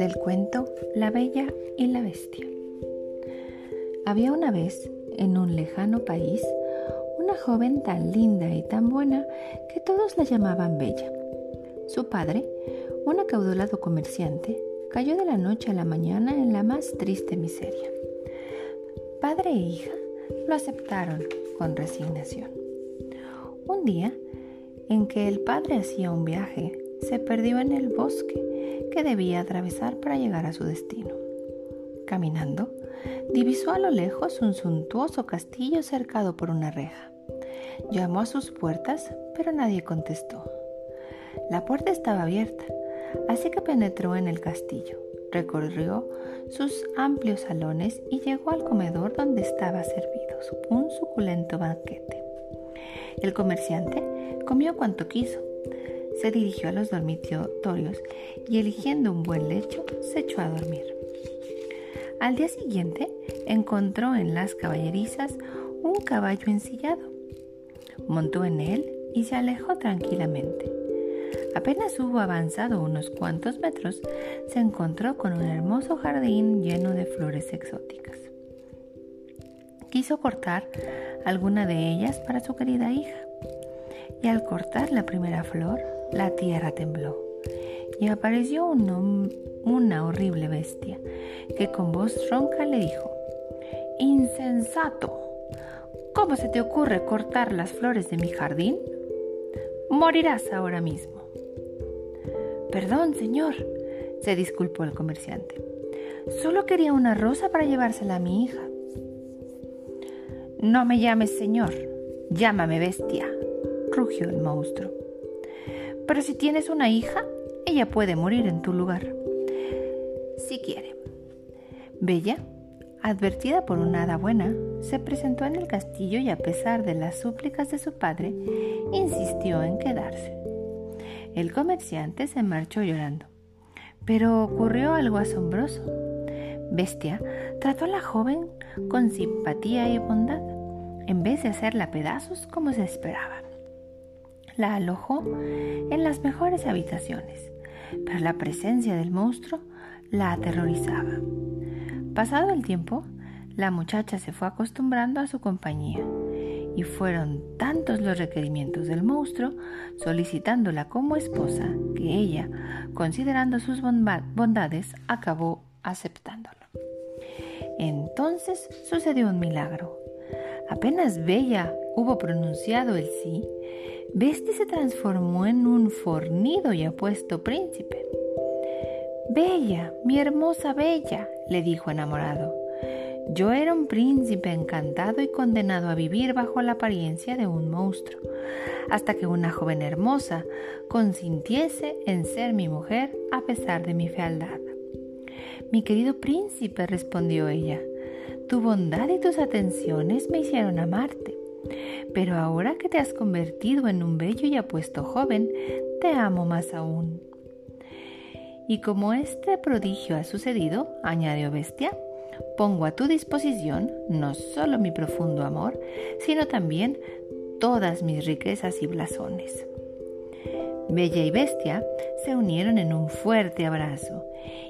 del cuento La Bella y la Bestia. Había una vez, en un lejano país, una joven tan linda y tan buena que todos la llamaban Bella. Su padre, un acaudalado comerciante, cayó de la noche a la mañana en la más triste miseria. Padre e hija lo aceptaron con resignación. Un día, en que el padre hacía un viaje, se perdió en el bosque que debía atravesar para llegar a su destino. Caminando, divisó a lo lejos un suntuoso castillo cercado por una reja. Llamó a sus puertas, pero nadie contestó. La puerta estaba abierta, así que penetró en el castillo, recorrió sus amplios salones y llegó al comedor donde estaba servido un suculento banquete. El comerciante comió cuanto quiso, se dirigió a los dormitorios y eligiendo un buen lecho se echó a dormir. Al día siguiente encontró en las caballerizas un caballo ensillado. Montó en él y se alejó tranquilamente. Apenas hubo avanzado unos cuantos metros, se encontró con un hermoso jardín lleno de flores exóticas. Quiso cortar alguna de ellas para su querida hija. Y al cortar la primera flor, la tierra tembló y apareció una horrible bestia que con voz ronca le dijo, Insensato, ¿cómo se te ocurre cortar las flores de mi jardín? Morirás ahora mismo. Perdón, señor, se disculpó el comerciante. Solo quería una rosa para llevársela a mi hija. No me llames señor, llámame bestia, rugió el monstruo. Pero si tienes una hija, ella puede morir en tu lugar. Si quiere. Bella, advertida por una hada buena, se presentó en el castillo y a pesar de las súplicas de su padre, insistió en quedarse. El comerciante se marchó llorando. Pero ocurrió algo asombroso. Bestia trató a la joven con simpatía y bondad, en vez de hacerla pedazos como se esperaba la alojó en las mejores habitaciones, pero la presencia del monstruo la aterrorizaba. Pasado el tiempo, la muchacha se fue acostumbrando a su compañía y fueron tantos los requerimientos del monstruo solicitándola como esposa que ella, considerando sus bondades, acabó aceptándolo. Entonces sucedió un milagro. Apenas Bella hubo pronunciado el sí, Bestia se transformó en un fornido y apuesto príncipe. Bella, mi hermosa Bella, le dijo enamorado. Yo era un príncipe encantado y condenado a vivir bajo la apariencia de un monstruo, hasta que una joven hermosa consintiese en ser mi mujer a pesar de mi fealdad. Mi querido príncipe, respondió ella, tu bondad y tus atenciones me hicieron amarte. Pero ahora que te has convertido en un bello y apuesto joven, te amo más aún. Y como este prodigio ha sucedido, añadió Bestia, pongo a tu disposición no solo mi profundo amor, sino también todas mis riquezas y blasones. Bella y Bestia se unieron en un fuerte abrazo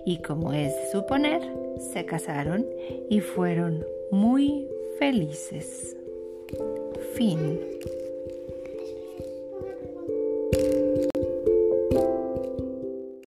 y como es de suponer, se casaron y fueron muy felices. Fin.